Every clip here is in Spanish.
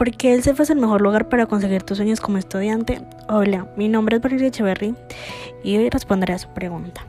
¿Por qué el CEFA es el mejor lugar para conseguir tus sueños como estudiante? Hola, mi nombre es Valeria Echeverry y hoy responderé a su pregunta.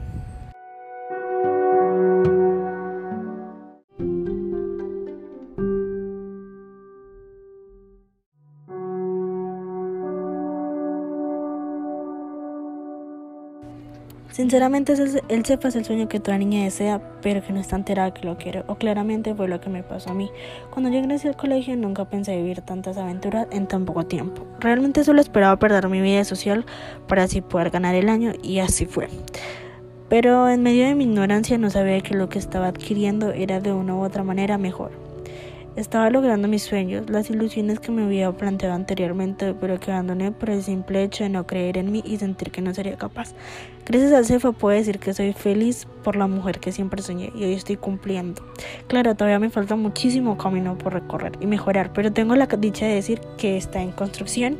Sinceramente, el CEFA es el sueño que toda niña desea, pero que no está enterada que lo quiere, o claramente fue lo que me pasó a mí. Cuando yo ingresé al colegio nunca pensé vivir tantas aventuras en tan poco tiempo. Realmente solo esperaba perder mi vida social para así poder ganar el año, y así fue. Pero en medio de mi ignorancia no sabía que lo que estaba adquiriendo era de una u otra manera mejor. Estaba logrando mis sueños, las ilusiones que me había planteado anteriormente, pero que abandoné por el simple hecho de no creer en mí y sentir que no sería capaz. Gracias al CEFA puedo decir que soy feliz por la mujer que siempre soñé y hoy estoy cumpliendo. Claro, todavía me falta muchísimo camino por recorrer y mejorar, pero tengo la dicha de decir que está en construcción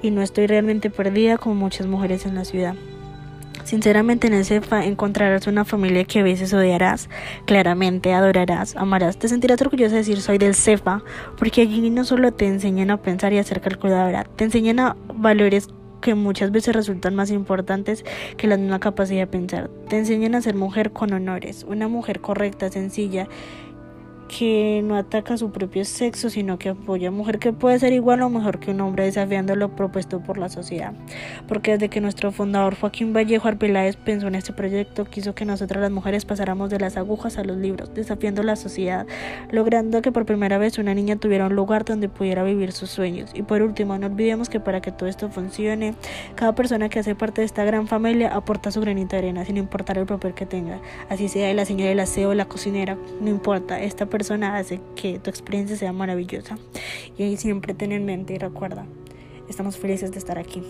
y no estoy realmente perdida como muchas mujeres en la ciudad. Sinceramente en CEFA encontrarás una familia que a veces odiarás, claramente adorarás, amarás. Te sentirás orgullosa de decir soy del CEFA, porque allí no solo te enseñan a pensar y a ser calculadora, te enseñan a valores que muchas veces resultan más importantes que la misma capacidad de pensar. Te enseñan a ser mujer con honores, una mujer correcta, sencilla que no ataca su propio sexo, sino que apoya a mujer que puede ser igual o mejor que un hombre desafiando lo propuesto por la sociedad. Porque desde que nuestro fundador Joaquín Vallejo Arbeláez pensó en este proyecto, quiso que nosotras las mujeres pasáramos de las agujas a los libros, desafiando la sociedad, logrando que por primera vez una niña tuviera un lugar donde pudiera vivir sus sueños. Y por último, no olvidemos que para que todo esto funcione, cada persona que hace parte de esta gran familia aporta su granito de arena, sin importar el papel que tenga. Así sea la señora del aseo la cocinera, no importa, esta persona persona hace que tu experiencia sea maravillosa. Y siempre ten en mente y recuerda, estamos felices de estar aquí.